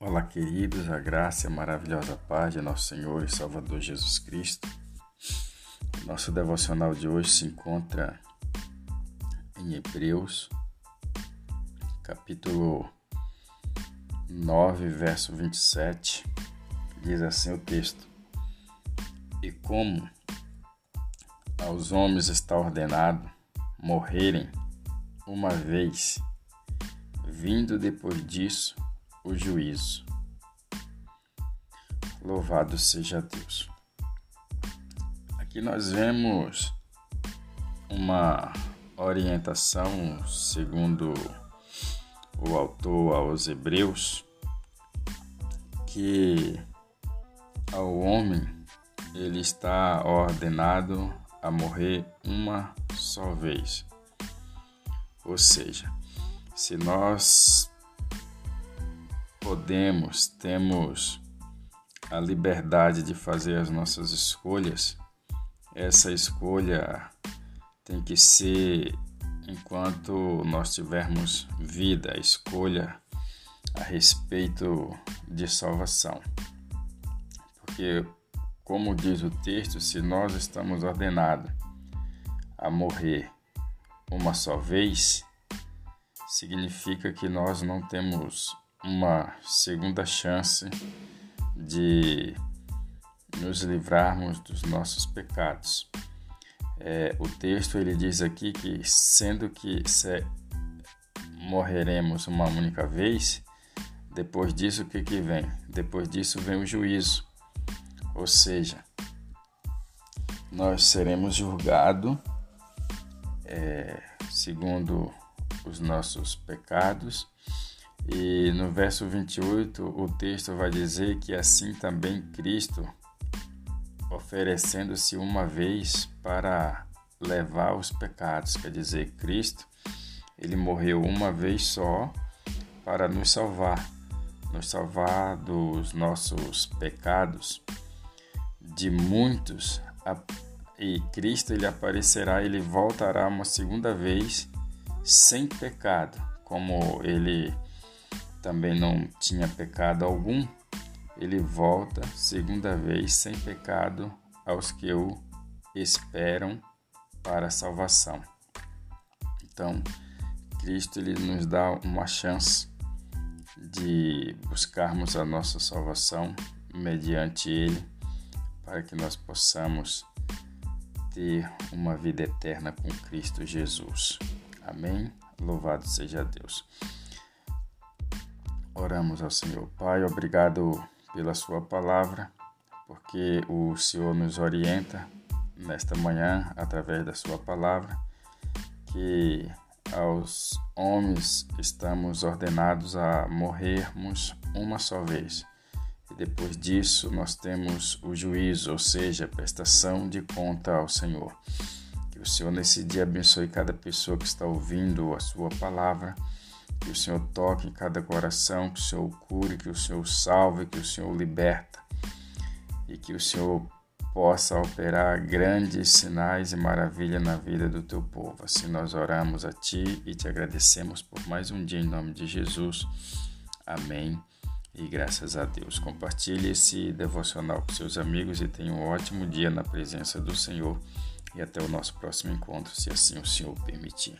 Olá, queridos, a graça e a maravilhosa paz de nosso Senhor e Salvador Jesus Cristo. Nosso devocional de hoje se encontra em Hebreus, capítulo 9, verso 27. Diz assim o texto: E como aos homens está ordenado morrerem uma vez, vindo depois disso o juízo. Louvado seja Deus. Aqui nós vemos uma orientação, segundo o autor aos Hebreus, que ao homem ele está ordenado a morrer uma só vez. Ou seja, se nós podemos, temos a liberdade de fazer as nossas escolhas, essa escolha tem que ser enquanto nós tivermos vida, a escolha a respeito de salvação. Porque, como diz o texto, se nós estamos ordenados a morrer uma só vez, significa que nós não temos uma segunda chance de nos livrarmos dos nossos pecados. É, o texto ele diz aqui que sendo que morreremos uma única vez, depois disso o que, que vem? Depois disso vem o juízo, ou seja, nós seremos julgados é, segundo os nossos pecados e no verso 28, o texto vai dizer que assim também Cristo, oferecendo-se uma vez para levar os pecados, quer dizer, Cristo, ele morreu uma vez só para nos salvar, nos salvar dos nossos pecados, de muitos, e Cristo ele aparecerá, ele voltará uma segunda vez sem pecado, como ele também não tinha pecado algum, ele volta segunda vez sem pecado aos que o esperam para a salvação. Então, Cristo ele nos dá uma chance de buscarmos a nossa salvação mediante ele, para que nós possamos ter uma vida eterna com Cristo Jesus. Amém. Louvado seja Deus. Oramos ao Senhor. Pai, obrigado pela Sua palavra, porque o Senhor nos orienta nesta manhã através da Sua palavra, que aos homens estamos ordenados a morrermos uma só vez. E depois disso nós temos o juízo, ou seja, a prestação de conta ao Senhor. Que o Senhor nesse dia abençoe cada pessoa que está ouvindo a Sua palavra que o Senhor toque em cada coração, que o Senhor cure, que o Senhor salve, que o Senhor liberta e que o Senhor possa operar grandes sinais e maravilha na vida do teu povo. Assim nós oramos a ti e te agradecemos por mais um dia em nome de Jesus. Amém. E graças a Deus. Compartilhe esse devocional com seus amigos e tenha um ótimo dia na presença do Senhor. E até o nosso próximo encontro, se assim o Senhor permitir.